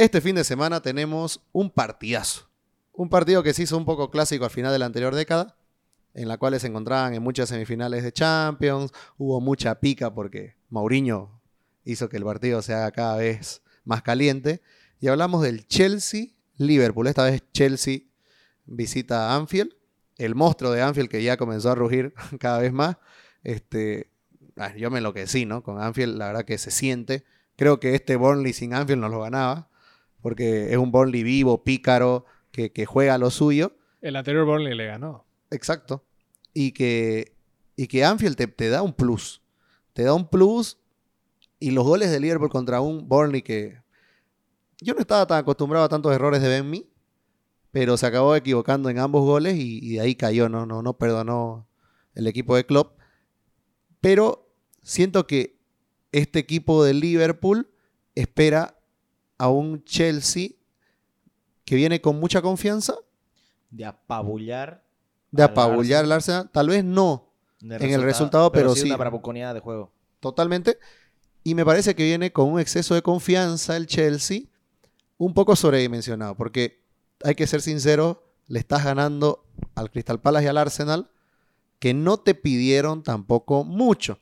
Este fin de semana tenemos un partidazo. Un partido que se hizo un poco clásico al final de la anterior década, en la cual se encontraban en muchas semifinales de Champions. Hubo mucha pica porque Mourinho hizo que el partido se haga cada vez más caliente. Y hablamos del Chelsea-Liverpool. Esta vez Chelsea visita a Anfield. El monstruo de Anfield que ya comenzó a rugir cada vez más. Este, ah, yo me enloquecí, ¿no? Con Anfield, la verdad que se siente. Creo que este Burnley sin Anfield no lo ganaba. Porque es un Burnley vivo, pícaro, que, que juega lo suyo. El anterior Burnley le ganó. Exacto. Y que, y que Anfield te, te da un plus. Te da un plus. Y los goles de Liverpool contra un Burnley que. Yo no estaba tan acostumbrado a tantos errores de Ben pero se acabó equivocando en ambos goles y, y de ahí cayó, no, no, no perdonó el equipo de Klopp. Pero siento que este equipo de Liverpool espera a un Chelsea que viene con mucha confianza De apabullar. de al apabullar al Arsenal. Arsenal. Tal vez no En el resultado, pero sí. una bravuconada de juego. totalmente. Y me parece que viene con un exceso de confianza el Chelsea, un poco sobredimensionado, porque hay que ser sincero, le estás ganando al Crystal Palace y al Arsenal, que no te pidieron tampoco mucho.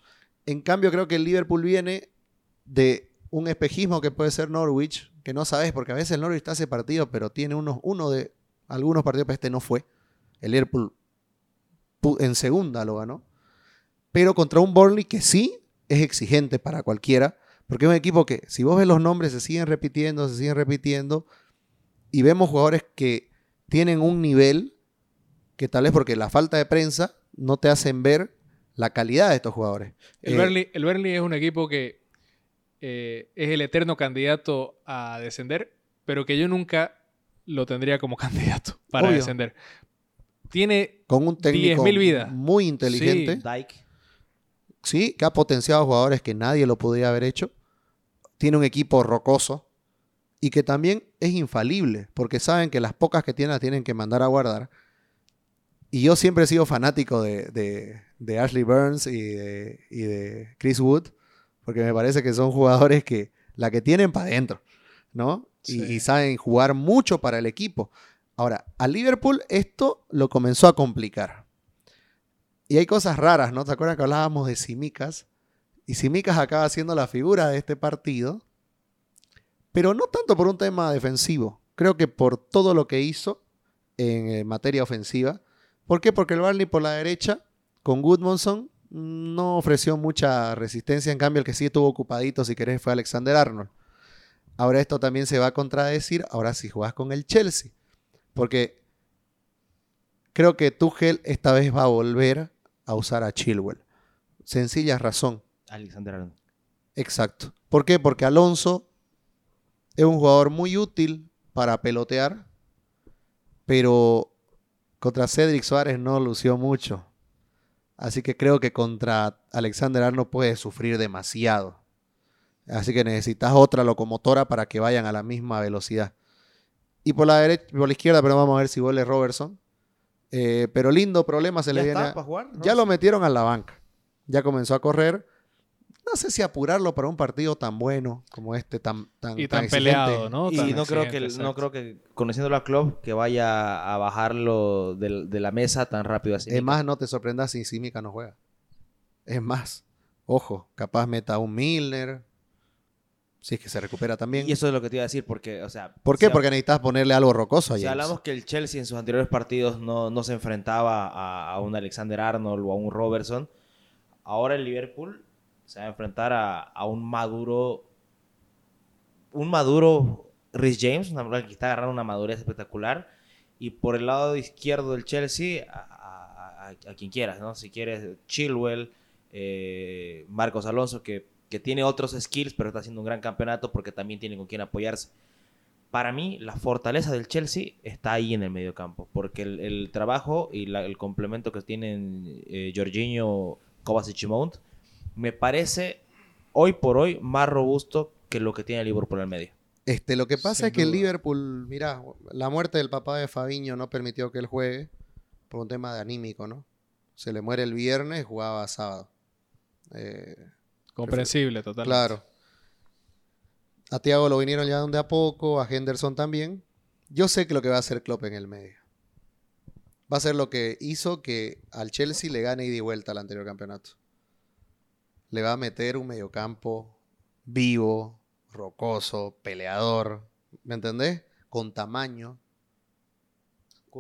En cambio, creo que el Liverpool viene de un espejismo que puede ser Norwich, que no sabes, porque a veces el Norwich está ese partido, pero tiene unos, uno de algunos partidos, pero este no fue. El Liverpool en segunda lo ganó. Pero contra un Burnley que sí es exigente para cualquiera, porque es un equipo que, si vos ves los nombres, se siguen repitiendo, se siguen repitiendo, y vemos jugadores que tienen un nivel que tal vez porque la falta de prensa no te hacen ver la calidad de estos jugadores. El, Eh, Burnley, el Burnley es un equipo que eh, es el eterno candidato a descender, pero que yo nunca lo tendría como candidato para Obvio. descender. Tiene con un técnico 10.000 vidas. muy inteligente, Dyke. sí, que ha potenciado jugadores que nadie lo podría haber hecho. Tiene un equipo rocoso y que también es infalible, porque saben que las pocas que tienen las tienen que mandar a guardar. Y yo siempre he sido fanático de, de- de Ashley Burns y de, y de Chris Wood, porque me parece que son jugadores que la que tienen para adentro, ¿no? Y- Sí. y saben jugar mucho para el equipo. Ahora, a Liverpool esto lo comenzó a complicar. Y hay cosas raras, ¿no? ¿Te acuerdas que hablábamos de Simicas? Y Simicas acaba siendo la figura de este partido, pero no tanto por un tema defensivo. Creo que por todo lo que hizo en eh, materia ofensiva. ¿Por qué? Porque el Barney por la derecha, con Goodmanson, no ofreció mucha resistencia. En cambio, el que sí estuvo ocupadito, si querés, fue Alexander Arnold. Ahora esto también se va a contradecir. Ahora si jugás con el Chelsea. Porque creo que Tuchel esta vez va a volver a usar a Chilwell. Sencilla razón. Alexander Arnold. Exacto. ¿Por qué? Porque Alonso es un jugador muy útil para pelotear, pero contra Cedric Suárez no lució mucho. Así que creo que contra Alexander Arnold puede sufrir demasiado. Así que necesitas otra locomotora para que vayan a la misma velocidad. Y por la derecha, por la izquierda, pero vamos a ver si vuelve Robertson. Eh, pero lindo problema se le ¿Ya viene. está a- jugar? ya lo metieron a la banca. Ya comenzó a correr. No sé si apurarlo para un partido tan bueno como este, tan, tan, y tan tan exigente. peleado, ¿no? Y Tan no creo, que, no creo que, conociéndolo a Klopp, que vaya a bajarlo de, la mesa tan rápido así. Es más, no te sorprendas si Simica no juega. Es más, ojo, capaz meta a un Milner. Si es que se recupera también. Y eso es lo que te iba a decir, porque, o sea... ¿Por qué? si- Porque necesitas ponerle algo rocoso a Si hablamos que el Chelsea en sus anteriores partidos no, no se enfrentaba a, a un Alexander Arnold o a un Robertson, ahora el Liverpool se va a enfrentar a, a un maduro, un maduro Rhys James, una que está agarrando una madurez espectacular, y por el lado izquierdo del Chelsea, a, a- a- quien quieras, ¿no? Si quieres Chilwell, eh, Marcos Alonso, que, que tiene otros skills, pero está haciendo un gran campeonato porque también tiene con quien apoyarse para mí la fortaleza del Chelsea está ahí en el medio campo, porque el, el trabajo y el complemento que tienen eh, Jorginho, Kovacic y Mount me parece hoy por hoy más robusto que lo que tiene el Liverpool al medio. Este, lo que pasa Sin es que el. Liverpool, mira, la muerte del papá de Fabiño no permitió que él juegue por un tema de anímico, ¿no? Se le muere el viernes, jugaba sábado. Eh, Comprensible, totalmente. Claro. A Thiago lo vinieron ya de a poco, a Henderson también. Yo sé que lo que va a hacer Klopp en el medio. Va a ser lo que hizo que al Chelsea le gane ida y vuelta al anterior campeonato. Le va a meter un mediocampo vivo, rocoso, peleador, ¿me entendés? Con tamaño.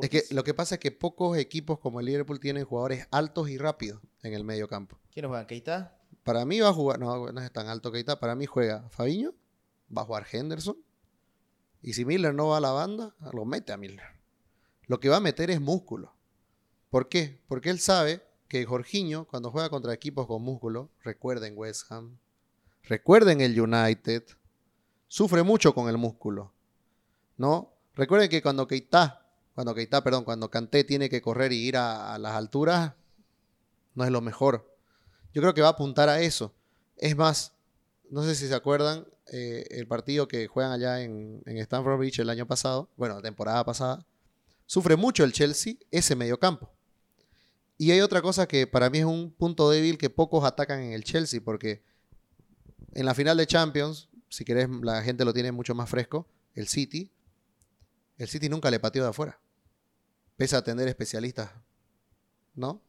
Es que lo que pasa es que pocos equipos como el Liverpool tienen jugadores altos y rápidos en el medio campo. ¿Quiénes juegan? ¿Keita? Para mí va a jugar, no, no es tan alto está. Para mí juega Fabiño, va a jugar Henderson. Y si Miller no va a la banda, lo mete a Miller. Lo que va a meter es músculo. ¿Por qué? Porque él sabe que Jorginho, cuando juega contra equipos con músculo, recuerden West Ham, recuerden el United, sufre mucho con el músculo. ¿No? Recuerden que cuando Keita, cuando Keita, perdón, cuando Kanté tiene que correr y ir a, las alturas, no es lo mejor. Yo creo que va a apuntar a eso. Es más, no sé si se acuerdan, eh, el partido que juegan allá en, en Stamford Bridge el año pasado, bueno, la temporada pasada, sufre mucho el Chelsea ese mediocampo. Y hay otra cosa que para mí es un punto débil que pocos atacan en el Chelsea, porque en la final de Champions, si querés, la gente lo tiene mucho más fresco, el City, el City nunca le pateó de afuera, pese a tener especialistas, ¿no?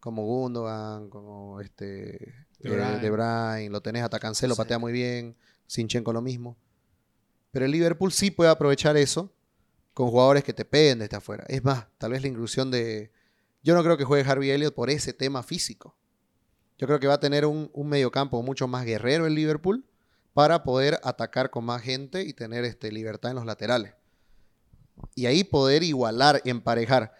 Como Gundogan, como este De eh, Bruyne. De Bruyne, lo tenés hasta Cancelo, Sí. patea muy bien, Sinchenko lo mismo. Pero el Liverpool sí puede aprovechar eso con jugadores que te peguen desde afuera. Es más, tal vez la inclusión de... Yo no creo que juegue Harvey Elliott por ese tema físico. Yo creo que va a tener un, un mediocampo mucho más guerrero el Liverpool para poder atacar con más gente y tener este, libertad en los laterales. Y ahí poder igualar, emparejar.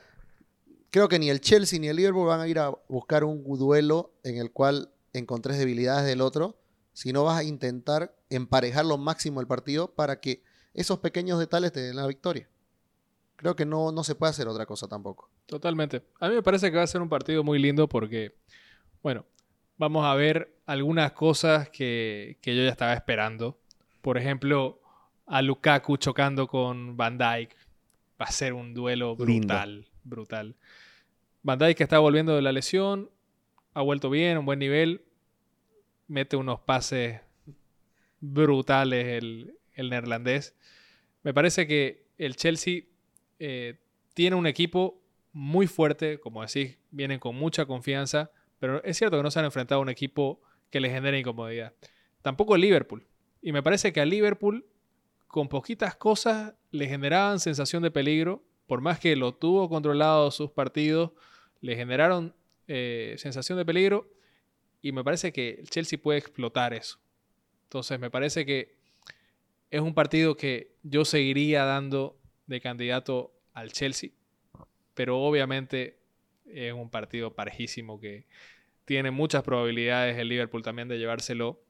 Creo que ni el Chelsea ni el Liverpool van a ir a buscar un duelo en el cual encontres debilidades del otro, sino vas a intentar emparejar lo máximo el partido para que esos pequeños detalles te den la victoria. Creo que no, no se puede hacer otra cosa tampoco. Totalmente. A mí me parece que va a ser un partido muy lindo porque, bueno, vamos a ver algunas cosas que, que yo ya estaba esperando. Por ejemplo, a Lukaku chocando con Van Dijk. Va a ser un duelo Lindo. brutal, brutal. Van Dijk que está volviendo de la lesión, ha vuelto bien, un buen nivel, mete unos pases brutales el, el neerlandés. Me parece que el Chelsea eh, tiene un equipo muy fuerte, como decís, vienen con mucha confianza, pero es cierto que no se han enfrentado a un equipo que les genere incomodidad. Tampoco el Liverpool. Y me parece que al Liverpool, con poquitas cosas, le generaban sensación de peligro, por más que lo tuvo controlado sus partidos, le generaron eh, sensación de peligro, y me parece que el Chelsea puede explotar eso. Entonces me parece que es un partido que yo seguiría dando de candidato al Chelsea, pero obviamente es un partido parejísimo que tiene muchas probabilidades el Liverpool también de llevárselo.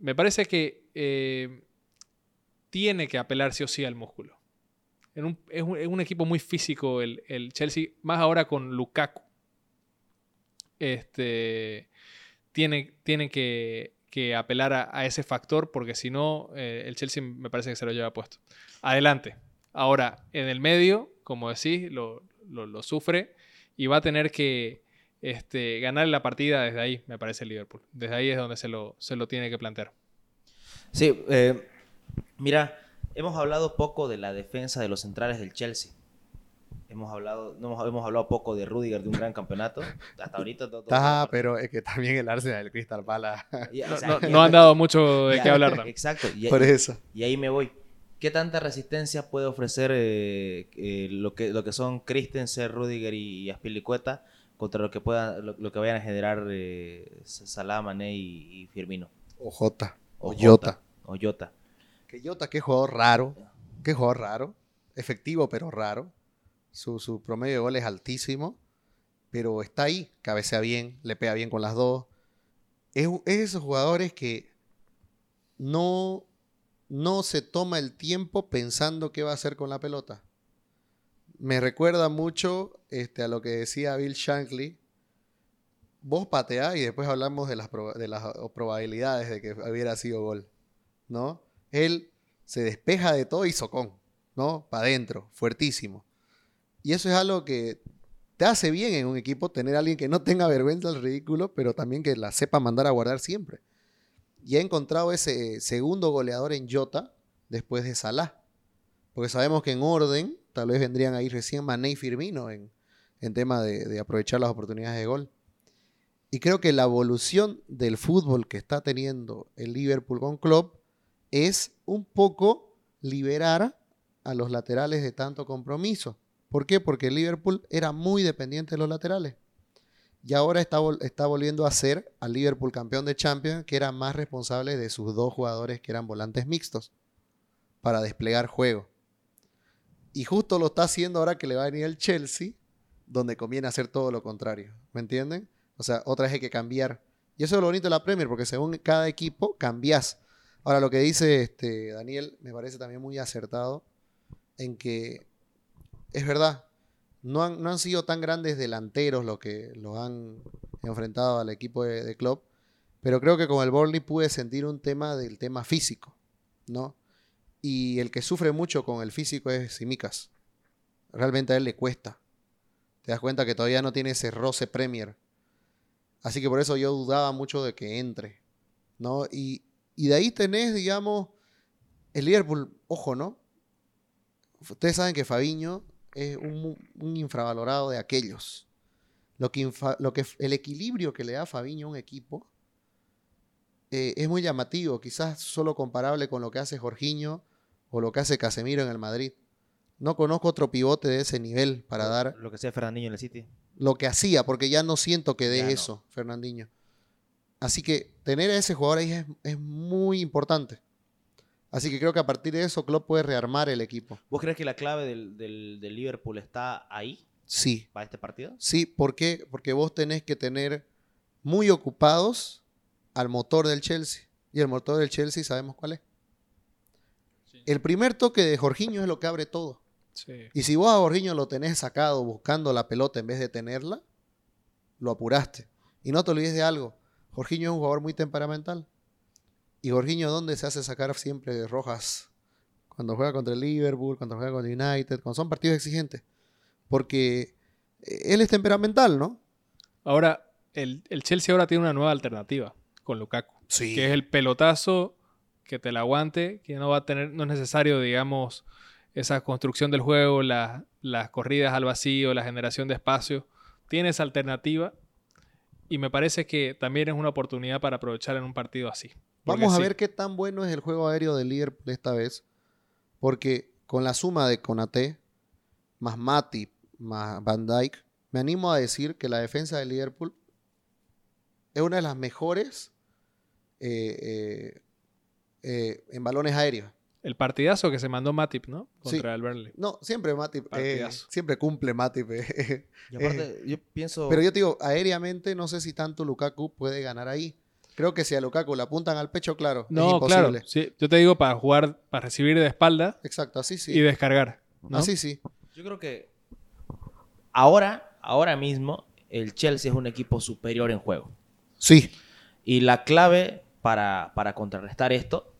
Me parece que eh, tiene que apelar sí o sí al músculo. Es, un, equipo muy físico el, el Chelsea, más ahora con Lukaku. Este, tiene, tiene que, apelar a, a ese factor porque si no, eh, el Chelsea me parece que se lo lleva puesto. Adelante. Ahora, en el medio, como decís, lo, lo- lo sufre y va a tener que este, ganar la partida desde ahí, me parece el Liverpool. Desde ahí es donde se lo, se lo tiene que plantear. Sí, eh, mira, hemos hablado poco de la defensa de los centrales del Chelsea. Hemos hablado, no hemos, hemos hablado poco de Rudiger de un gran campeonato. Hasta ahorita todo. todo- Ah, pero es que también el Arsenal, el Crystal Palace. No, o sea, no- ya- no han dado mucho de qué hablar. Exacto. Y, Por eso. y ahí me voy. ¿Qué tanta resistencia puede ofrecer eh, eh, lo, que, lo que son Christensen, Rudiger y, y Aspilicueta contra lo que puedan, lo, lo que vayan a generar eh, Salah, Mané y, y Firmino? O Jota. O O Jota. O Jota. Que Jota, qué jugador raro. Qué jugador raro. Efectivo, pero raro. Su, su promedio de gol es altísimo. Pero está ahí. Cabecea bien. Le pega bien con las dos. Es, es esos jugadores que no, no se toma el tiempo pensando qué va a hacer con la pelota. Me recuerda mucho este, a lo que decía Bill Shankly. Vos pateás y después hablamos de las, proba- de las probabilidades de que hubiera sido gol. ¿no? Él se despeja de todo y socón, ¿no? Para adentro, fuertísimo. Y eso es algo que te hace bien en un equipo tener alguien que no tenga vergüenza del ridículo, pero también que la sepa mandar a guardar siempre. Y ha encontrado ese segundo goleador en Jota después de Salah. Porque sabemos que en orden, tal vez vendrían ahí recién Mané y Firmino en, en tema de, de aprovechar las oportunidades de gol. Y creo que la evolución del fútbol que está teniendo el Liverpool con Klopp es un poco liberar a los laterales de tanto compromiso. ¿Por qué? Porque el Liverpool era muy dependiente de los laterales. Y ahora está, vol- está volviendo a ser al Liverpool campeón de Champions, que era más responsable de sus dos jugadores que eran volantes mixtos para desplegar juego. Y justo lo está haciendo ahora que le va a venir el Chelsea, donde conviene hacer todo lo contrario. ¿Me entienden? O sea, otra vez hay que cambiar. Y eso es lo bonito de la Premier, porque según cada equipo cambias. Ahora, lo que dice este, Daniel me parece también muy acertado en que es verdad, no han, no han sido tan grandes delanteros los que los han enfrentado al equipo de, de Klopp, pero creo que con el Burnley pude sentir un tema del tema físico, ¿no? Y el que sufre mucho con el físico es Simicas. Realmente a él le cuesta. Te das cuenta que todavía no tiene ese roce Premier. Así que por eso yo dudaba mucho de que entre, ¿no? Y, y de ahí tenés, digamos, el Liverpool, ojo, ¿no? Ustedes saben que Fabiño es un, un infravalorado de aquellos. Lo que, infa- lo que el equilibrio que le da Fabiño a un equipo eh, es muy llamativo, quizás solo comparable con lo que hace Jorginho o lo que hace Casemiro en el Madrid. No conozco otro pivote de ese nivel para dar Lo que sea Fernandinho en el City. lo que hacía, porque ya no siento que dé Ya no. eso, Fernandinho. Así que tener a ese jugador ahí es, es muy importante. Así que creo que a partir de eso Klopp puede rearmar el equipo. ¿Vos crees que la clave del, del- del Liverpool está ahí Sí, para este partido? sí, ¿por qué? Porque vos tenés que tener muy ocupados al motor del Chelsea. Y el motor del Chelsea sabemos cuál es. El primer toque de Jorginho es lo que abre todo. Sí. Y si vos a Jorginho lo tenés sacado buscando la pelota en vez de tenerla, lo apuraste. Y no te olvides de algo. Jorginho es un jugador muy temperamental. Y Jorginho, ¿dónde se hace sacar siempre rojas? Cuando juega contra el Liverpool, cuando juega contra el United, cuando son partidos exigentes. Porque eh, él es temperamental, ¿no? Ahora, el, el Chelsea ahora tiene una nueva alternativa con Lukaku. Sí. Que es el pelotazo que te la aguante, que no va a tener, no es necesario, digamos, esa construcción del juego, la- las corridas al vacío, la generación de espacio. Tiene esa alternativa y me parece que también es una oportunidad para aprovechar en un partido así. Porque Vamos a sí, ver qué tan bueno es el juego aéreo del Liverpool esta vez. Porque con la suma de Conate, más Matip, más Van Dijk, me animo a decir que la defensa del Liverpool es una de las mejores eh, eh, eh, en balones aéreos. El partidazo que se mandó Matip, ¿no? Sí. Contra el Burnley. No, siempre Matip, eh, siempre cumple Matip. eh. Y aparte, yo pienso... Pero yo te digo, aéreamente no sé si tanto Lukaku puede ganar ahí. Creo que si a Lukaku le apuntan al pecho, claro, es No, imposible. claro. sí, yo te digo para jugar, para recibir de espalda Exacto, así sí. y descargar. ¿no? Así sí. Yo creo que ahora, ahora mismo, el Chelsea es un equipo superior en juego. Sí. Y la clave para, para contrarrestar esto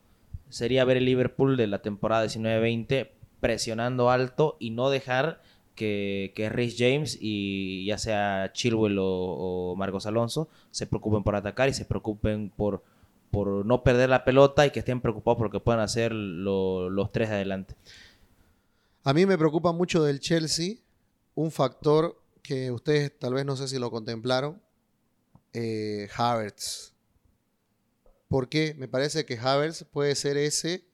sería ver el Liverpool de la temporada 19-20 presionando alto y no dejar que, que Rhys James y ya sea Chilwell o, Marcos Alonso se preocupen por atacar y se preocupen por, por no perder la pelota y que estén preocupados por lo que puedan hacer lo- los tres de adelante. A mí me preocupa mucho del Chelsea un factor que ustedes tal vez no sé si lo contemplaron, eh, Havertz. ¿Por qué? Me parece que Havertz puede ser ese,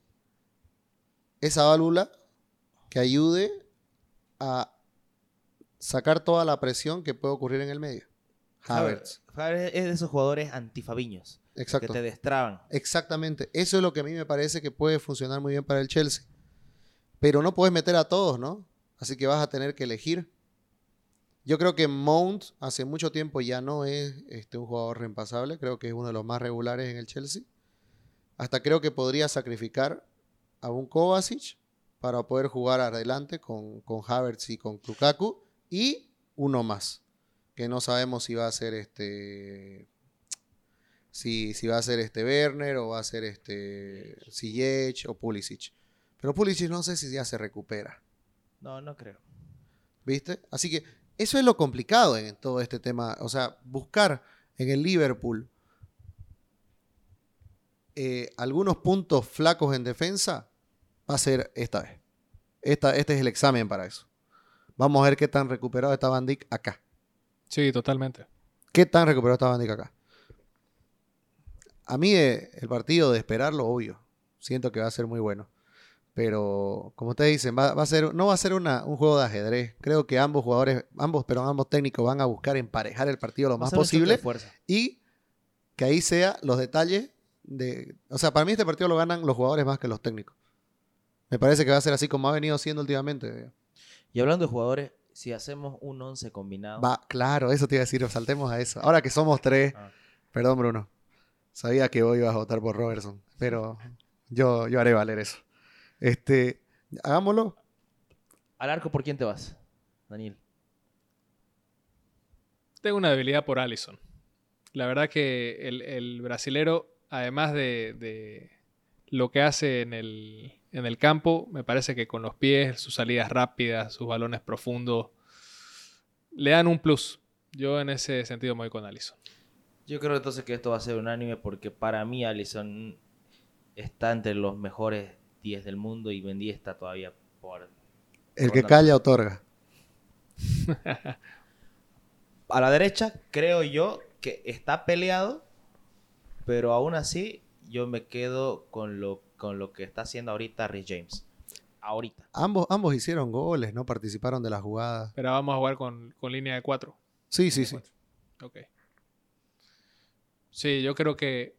esa válvula que ayude a sacar toda la presión que puede ocurrir en el medio. Havertz. Havertz es de esos jugadores antifabiños que te destraban. Exactamente. Eso es lo que a mí me parece que puede funcionar muy bien para el Chelsea. Pero no puedes meter a todos, ¿no? Así que vas a tener que elegir. Yo creo que Mount hace mucho tiempo ya no es este, un jugador reemplazable. Creo que es uno de los más regulares en el Chelsea. Hasta creo que podría sacrificar a un Kovacic para poder jugar adelante con, con Havertz y con Lukaku. Y uno más. Que no sabemos si va a ser este si, si va a ser este Werner o va a ser este Ziyech o Pulisic. Pero Pulisic no sé si ya se recupera, No, no creo. ¿viste? Así que eso es lo complicado en todo este tema. O sea, buscar en el Liverpool eh, algunos puntos flacos en defensa, va a ser esta vez. Esta, este es el examen para eso. Vamos a ver qué tan recuperado está Van Dijk acá. Sí, totalmente. ¿Qué tan recuperado está Van Dijk acá? A mí eh, el partido de esperarlo, obvio. Siento que va a ser muy bueno. Pero, como ustedes dicen, va, va a ser, no va a ser una- un juego de ajedrez. Creo que ambos jugadores, ambos, pero ambos técnicos van a buscar emparejar el partido lo Va más posible y que ahí sea los detalles de... O sea, para mí este partido lo ganan los jugadores más que los técnicos. Me parece que va a ser así como ha venido siendo últimamente. Y hablando de jugadores, si hacemos un 11 combinado. Va, claro, eso te iba a decir, saltemos a eso. Ahora que somos tres, Ah. perdón Bruno, sabía que hoy ibas a votar por Robertson, pero yo, yo haré valer eso. Este, hagámoslo. ¿Al arco por quién te vas, Daniel? Tengo una debilidad por Allison. La verdad que el, el brasilero, además de, de lo que hace en el, en el campo, me parece que con los pies, sus salidas rápidas, sus balones profundos, le dan un plus. Yo en ese sentido me voy con Allison. Yo creo entonces que esto va a ser unánime porque para mí Allison está entre los mejores 10 del mundo y Mendy está todavía por... El que calla otorga. A la derecha creo yo que está peleado, pero aún así yo me quedo con lo, con lo que está haciendo ahorita Rhys James. Ahorita. Ambos, ambos hicieron goles, no participaron de la jugada. Pero vamos a jugar con, con línea de cuatro. Sí, sí, sí. Ok. Sí, yo creo que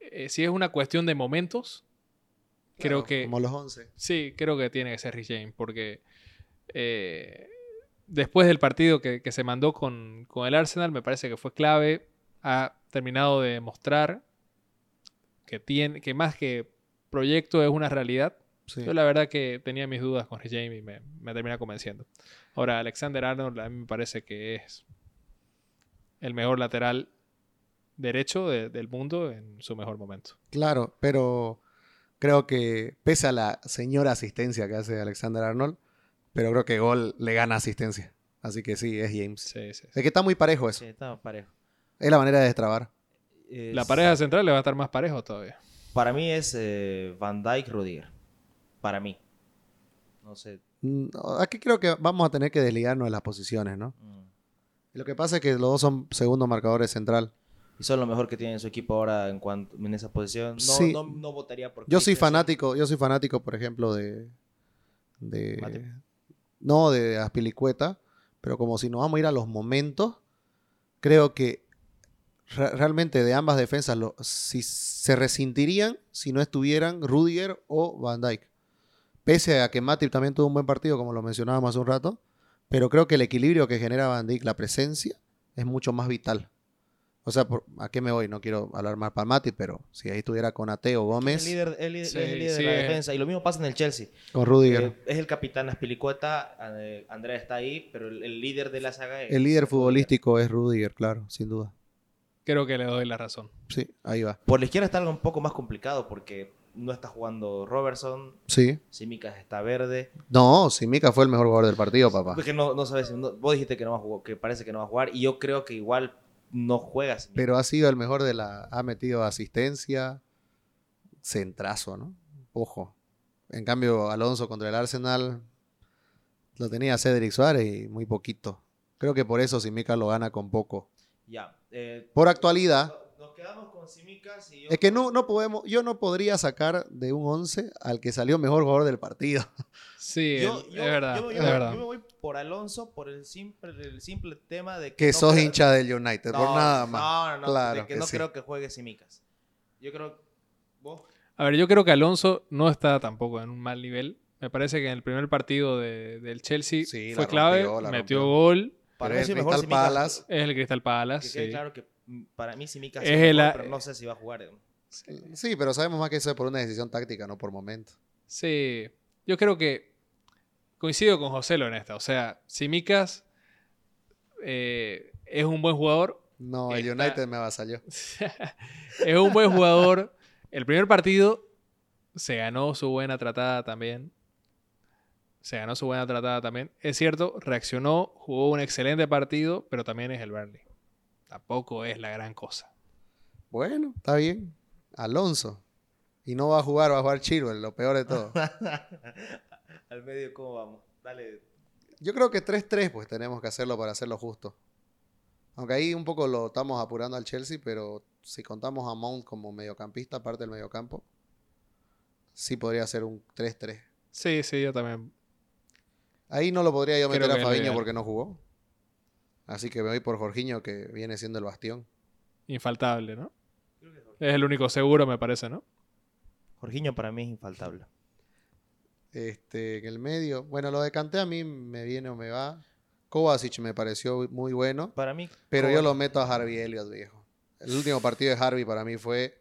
eh, si es una cuestión de momentos, creo Claro, que Como los 11. sí, creo que tiene que ser Rich James, porque eh, después del partido que, que se mandó con, con el Arsenal, me parece que fue clave. Ha terminado de mostrar que, tiene, que más que proyecto es una realidad. Sí. Yo la verdad que tenía mis dudas con Rich James y me, me termina convenciendo. Ahora, Alexander Arnold a mí me parece que es el mejor lateral derecho de- del mundo en su mejor momento. Claro, pero creo que pese a la señora asistencia que hace Alexander Arnold, pero creo que gol le gana asistencia. Así que sí, es James. Sí, sí, sí. Es que está muy parejo eso. Sí, está parejo. Es la manera de destrabar. Es- La pareja central le va a estar más parejo todavía. Para mí es eh, Van Dyke Rudiger. Para mí. No sé. Aquí creo que vamos a tener que desligarnos de las posiciones, ¿no? mm. Lo que pasa es que los dos son segundos marcadores central. Y son lo mejor que tiene su equipo ahora en cuanto en esa posición. No, Sí. no, no votaría por Yo soy fanático, yo soy fanático, por ejemplo, de. de no, de Aspilicueta. Pero como si nos vamos a ir a los momentos, creo que re- realmente de ambas defensas lo- si se resentirían si no estuvieran Rudiger o Van Dijk. Pese a que Matip también tuvo un buen partido, como lo mencionábamos hace un rato. Pero creo que el equilibrio que genera Van Dijk, la presencia, es mucho más vital. O sea, por- ¿a qué me voy? No quiero hablar mal para Matip, pero si ahí estuviera con Ateo Gómez, el líder, el líder- Sí, es el líder sí, de la defensa. Y lo mismo pasa en el Chelsea. con Rudiger. Eh, es el capitán Aspilicueta. eh, Andrea está ahí. Pero el, el líder de la saga es El líder futbolístico es Rudiger, claro, sin duda. Creo que le doy la razón. Sí, ahí va. Por la izquierda está algo un poco más complicado. Porque no está jugando Robertson. Sí. Simicas está verde. No, Simica fue el mejor jugador del partido, papá. Porque no, no sabes. no- vos dijiste que no va a jugar, que parece que no va a jugar. Y yo creo que igual no juega. Simica. Pero ha sido el mejor de la. Ha metido asistencia, centrazo, ¿no? Ojo. En cambio, Alonso contra el Arsenal lo tenía Cedric Suárez y muy poquito. Creo que por eso Simica lo gana con poco. Ya. eh, Por actualidad, Nos quedamos con Simicas y yo. es que no, no podemos, yo no podría sacar de un 11 al que salió mejor jugador del partido. Sí, Yo, el- yo- es verdad. yo me- es yo me- verdad. yo me voy por Alonso por el simple, el simple tema de que. Que no sos creo- hincha del United, por nada más. No, no, no. Claro de que, que no sí. creo que juegue Simicas. Yo creo. ¿Vos? A ver, yo creo que Alonso no está tampoco en un mal nivel. Me parece que en el primer partido de- del Chelsea Sí, fue la clave, rompió, metió rompió. gol, Para Pero mí el sí mejor Crystal. Palace- es el Crystal Que Palace. quede sí. claro que para mí Simicas Es es, el el- mejor, pero no sé si va a jugar. Sí, pero sabemos más que eso es por una decisión táctica, no por momento. Sí, yo creo que coincido con José en esta. O sea, Simicas eh, es un buen jugador. No, el Está- United me avasalló. es un buen jugador. El primer partido se ganó su buena tratada también. Se ganó su buena tratada también. Es cierto, reaccionó, jugó un excelente partido, pero también es el Burnley. Tampoco es la gran cosa. Bueno, está bien. Alonso. Y no va a jugar, va a jugar Chilwell, lo peor de todo. Al medio, ¿cómo vamos? Dale. Yo creo que 3-3 pues tenemos que hacerlo para hacerlo justo. Aunque ahí un poco lo estamos apurando al Chelsea, pero si contamos a Mount como mediocampista, parte del mediocampo, sí podría ser un 3-3. Sí, sí, yo también. Ahí no lo podría yo meter a Fabiño porque no jugó. Así que me voy por Jorginho, que viene siendo el bastión. Infaltable, ¿no? Es el único seguro, me parece, ¿no? Jorginho para mí es infaltable. Este, en el medio. Bueno, lo de Kanté a mí me viene o me va. Kovacic me pareció muy bueno, Para mí. pero yo lo meto a Harvey Elliott, viejo. El último partido de Harvey para mí fue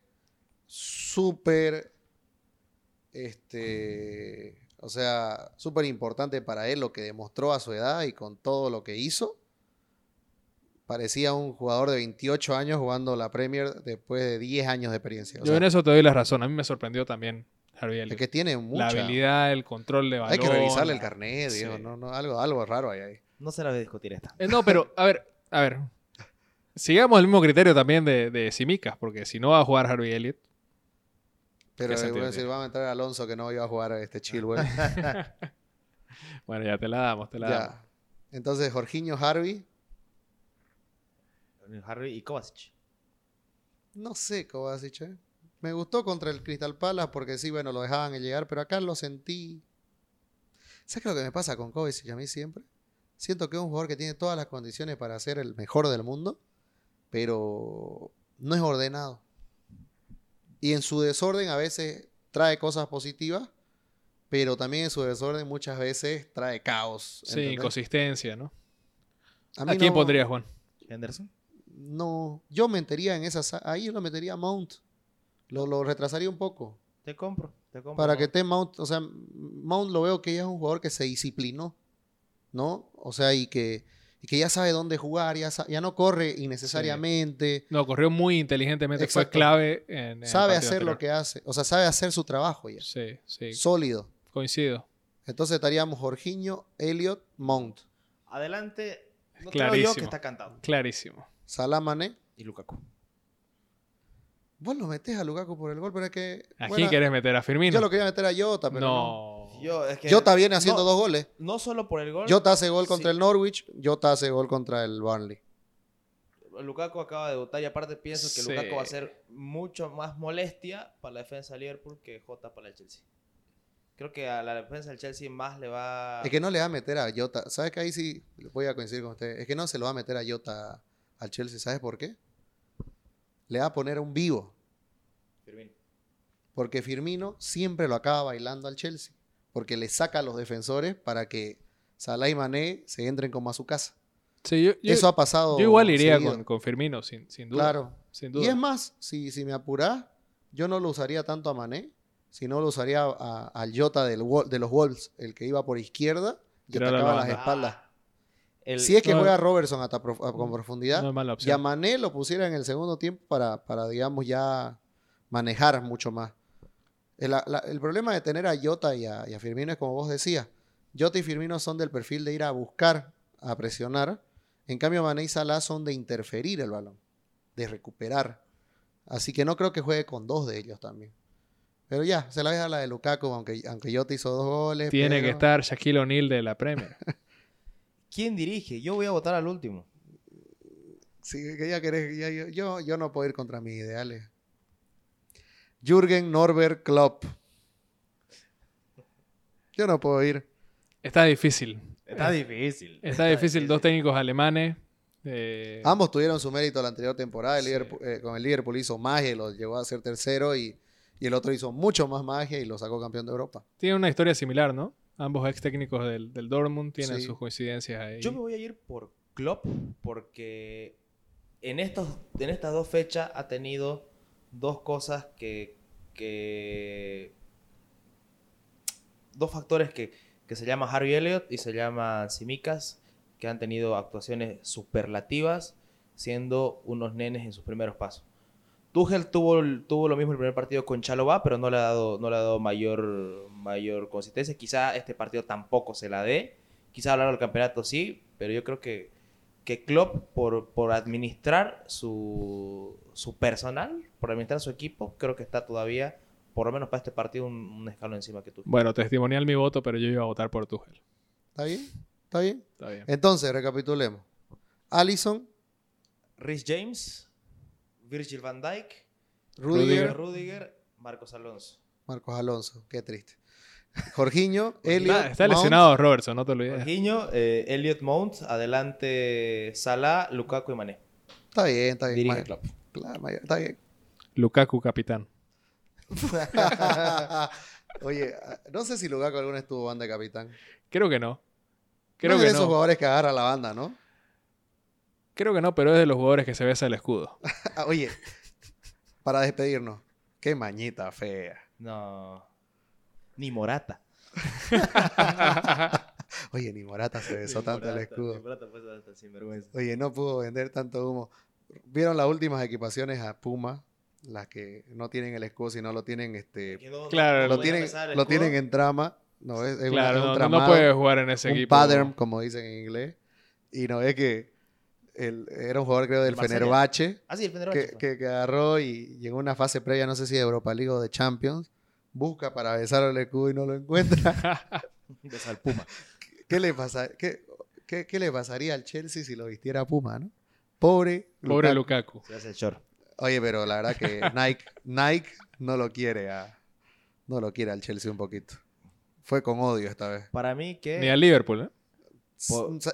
súper, este, o sea, súper importante para él lo que demostró a su edad y con todo lo que hizo. Parecía un jugador de 28 años jugando la Premier después de 10 años de experiencia. O yo sea, en eso te doy la razón. A mí me sorprendió también Harvey es Elliott. que tiene mucha... La habilidad, el control de balón. Hay que revisarle el carnet, Sí. No, no, algo, algo raro hay ahí. No se la voy a discutir esta. Eh, no, pero, a ver, a ver. Sigamos el mismo criterio también de, de Simicas, porque si no va a jugar Harvey Elliott, Pero ¿Qué sentido bueno, si tiene? va a entrar Alonso que no iba a jugar a este Chilwell. bueno, ya te la damos, te la damos. Entonces, Jorginho Harvey, Harvey y Kovacic. no sé dicho. ¿eh? Me gustó contra el Crystal Palace porque sí, bueno, lo dejaban llegar, pero acá lo sentí. ¿Sabes qué es lo que me pasa con Kovacic a mí siempre? Siento que es un jugador que tiene todas las condiciones para ser el mejor del mundo, pero no es ordenado. Y en su desorden a veces trae cosas positivas, pero también en su desorden muchas veces trae caos. Sí, inconsistencia, ¿no? A ¿A, quién no- pondrías, Juan? Henderson. No, yo metería en esa, sa- ahí yo lo metería a Mount. Lo, lo retrasaría un poco. Te compro. Te compro. Para que esté Mount, o sea, Mount lo veo que ya es un jugador que se disciplinó, ¿no? O sea, y que, que ya sabe dónde jugar, ya, sa- ya no corre innecesariamente, No, corrió muy inteligentemente, fue clave en, en el sabe hacer lo que hace, o sea, sabe hacer su trabajo ya, Sí, sí, sólido. coincido. Entonces estaríamos Jorginho, Elliot, Mount, Adelante. No creo yo Clarísimo. que está cantado. Clarísimo. Salah Mané. Y Lukaku. Vos lo metés a Lukaku por el gol, pero es que... ¿A bueno, quién querés meter? ¿A Firmino? Yo lo quería meter a Jota, pero no. no. Yo, es que Jota viene haciendo no, dos goles. No solo por el gol. Jota hace gol contra Sí. el Norwich, Jota hace gol contra el Burnley. Lukaku acaba de debutar y aparte pienso que Sí. Lukaku va a ser mucho más molestia para la defensa de Liverpool que Jota para el Chelsea. Creo que a la defensa del Chelsea más le va... Es que no le va a meter a Jota. ¿Sabes que ahí sí voy a coincidir con usted? Es que no se lo va a meter a Jota al Chelsea. ¿Sabes por qué? Le va a poner un vivo. Firmino. Porque Firmino siempre lo acaba bailando al Chelsea. Porque le saca a los defensores para que Salah y Mané se entren como a su casa. Sí, yo, yo- Eso ha pasado. yo igual iría con, con Firmino, sin, sin duda. Claro. Sin Y duda. es más, si, si me apurás, yo no lo usaría tanto a Mané, sino lo usaría a- al Jota del, de los Wolves, el que iba por izquierda y atacaba las espaldas. Ah, el- Si es que no, juega Robertson hasta prof- a- con profundidad, no es mala y a. Mané lo pusiera en el segundo tiempo para, para digamos, ya manejar mucho más. El, la- el problema de tener a Jota y a, y a Firmino es como vos decías. Jota y Firmino son del perfil de ir a buscar, a presionar. En cambio, Mané y Salah son de interferir el balón, de recuperar. Así que no creo que juegue con dos de ellos también. Pero ya, se la deja la de Lukaku, aunque, aunque Jota hizo dos goles. Tiene que estar Shaquille O'Neal de la Premier. ¿Quién dirige? Yo voy a votar al último. Sí, que ya querés, ya- yo, yo, yo no puedo ir contra mis ideales. Jürgen Norbert Klopp. Yo no puedo ir. Está difícil. Está difícil. Está difícil. Dos técnicos alemanes. eh, Ambos tuvieron su mérito la anterior temporada. El Sí. Liverpool- eh, con el Liverpool hizo magia y lo llevó a ser tercero y, y el otro hizo mucho más magia y lo sacó campeón de Europa. tienen una historia similar, ¿no? Ambos ex técnicos del, del Dortmund tienen Sí. sus coincidencias ahí. Yo me voy a ir por Klopp porque en, estos, en estas dos fechas ha tenido dos cosas que... dos factores que, que se llama Harvey Elliott y se llama Simicas que han tenido actuaciones superlativas siendo unos nenes en sus primeros pasos. Tuchel tuvo, tuvo lo mismo el primer partido con Chalobah, pero no le ha dado, no le ha dado mayor, mayor consistencia. Quizá este partido tampoco se la dé. Quizá largo del campeonato sí, pero yo creo que, que Klopp, por, por administrar su, su personal, por administrar su equipo, creo que está todavía, por lo menos para este partido, un, un escalón encima que tú. Bueno, testimonial mi voto, pero yo iba a votar por Tuchel. ¿Está bien? ¿Está bien? Está bien. Entonces, recapitulemos. Allison, Rhys James, Virgil van Dijk, Rudiger, Rudiger, Marcos Alonso. Marcos Alonso. Qué triste. Jorginho, Elliot, Está, está Mount. lesionado Robertson, no te olvides. Jorginho, eh, Elliot Mount, adelante Salah, Lukaku y Mané. Está bien, está bien. Dirige Ma- Klopp. Claro, ma- está bien. Lukaku, capitán. Oye, no sé si Lukaku alguna vez tuvo banda de capitán. Creo que no. Creo no es que de esos no. jugadores que agarra la banda, ¿no? Creo que no, pero es de los jugadores que se besa el escudo. Ah, Oye, para despedirnos, qué mañita fea. No. Ni Morata. Oye, ni Morata se besó Ni tanto el escudo. ni Morata fue sinvergüenza. Oye, no pudo vender tanto humo. ¿Vieron las últimas equipaciones a Puma? Las que no tienen el escudo, sino lo tienen, este, no- Claro, no lo tienen, lo tienen en trama. No, es, es una- claro, es un no- puede jugar en ese un equipo. pattern, como dicen en inglés. Y no es que el- era un jugador, creo, del. Fenerbahce, Ah, sí, el Fenerbahce. que, que, que agarró y, y en una fase previa, no sé si de Europa League o de Champions, busca para besar el escudo y no lo encuentra. Besa al Puma. ¿Qué le, pasa, qué, qué- qué le pasaría al Chelsea si lo vistiera Puma, no? Pobre. Pobre Lukaku. Lukaku. Se hace el short. Oye, pero la verdad que Nike, Nike no lo quiere a, no lo quiere al Chelsea un poquito. Fue con odio esta vez. Para mí que... Ni al Liverpool, ¿eh?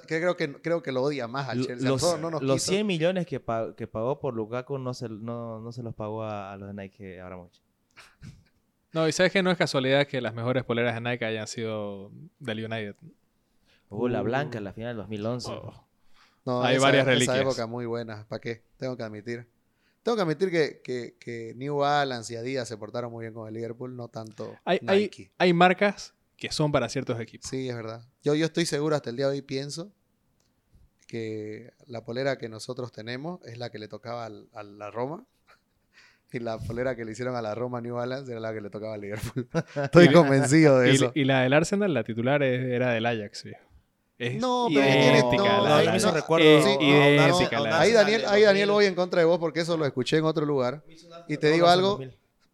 Creo que creo que lo odia más al Chelsea. Los, no nos los quiso. 100 millones que, pa- que pagó por Lukaku no se, no, no se los pagó a, a los de Nike Abramovich. No, y sabes que no es casualidad que las mejores poleras de Nike hayan sido del United. Hubo la Uh. blanca en la final del 2011. Oh. No, Hay esa- varias Esa reliquias. época muy buena. ¿Para qué? Tengo que admitir. Tengo que admitir que, que, que New Balance y Adidas se portaron muy bien con el Liverpool, no tanto Hay, hay, Nike. hay marcas que son para ciertos equipos. Sí, es verdad. Yo, yo estoy seguro hasta el día de hoy pienso que la polera que nosotros tenemos es la que le tocaba al- a la Roma. Y la polera que le hicieron a la Roma New Balance era la que le tocaba al Liverpool. Estoy convencido de eso. y la del Arsenal, la titular, es- era del Ajax, viejo. Es No, pero idéntica no, a la no, del yo me hizo Ajax. recuerdo Es Sí, a- a- idéntica a- a a- Ahí a- Daniel, ahí Daniel 2000. voy en contra de vos porque eso lo escuché en otro lugar. Y te digo algo,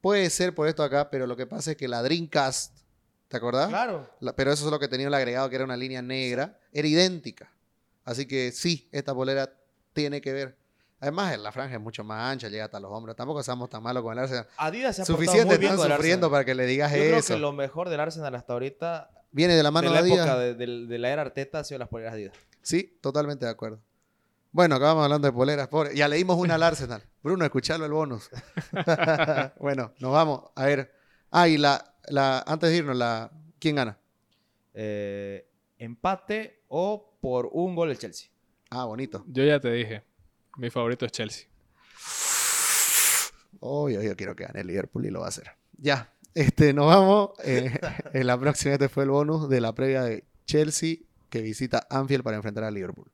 puede ser por esto acá, pero lo que pasa es que la Dreamcast, ¿te acordás? Claro. La- pero eso es lo que tenía el agregado, que era una línea negra, era idéntica. Así que sí, esta polera tiene que ver. Además, la franja es mucho más ancha, llega hasta los hombros. Tampoco estamos tan malos con el Arsenal. Adidas se ha Suficiente muy bien están con el sufriendo para que le digas Yo creo eso. que lo mejor del Arsenal hasta ahorita, Viene de la mano de de, la Adidas. época de, de- de la era Arteta, ha sido las poleras Adidas. Sí, totalmente de acuerdo. Bueno, acabamos hablando de poleras, pobre. Ya leímos una al Arsenal. Bruno, escuchalo el bonus. bueno, nos vamos. A ver. Ah, y la, la, antes de irnos, la, ¿quién gana? Eh, empate o por un gol el Chelsea. Ah, bonito. Yo ya te dije, mi favorito es Chelsea. Oh, yo, yo quiero que gane el Liverpool y lo va a hacer. Ya, este, nos vamos. Eh, en la próxima, este fue el bonus de la previa de Chelsea que visita Anfield para enfrentar al Liverpool.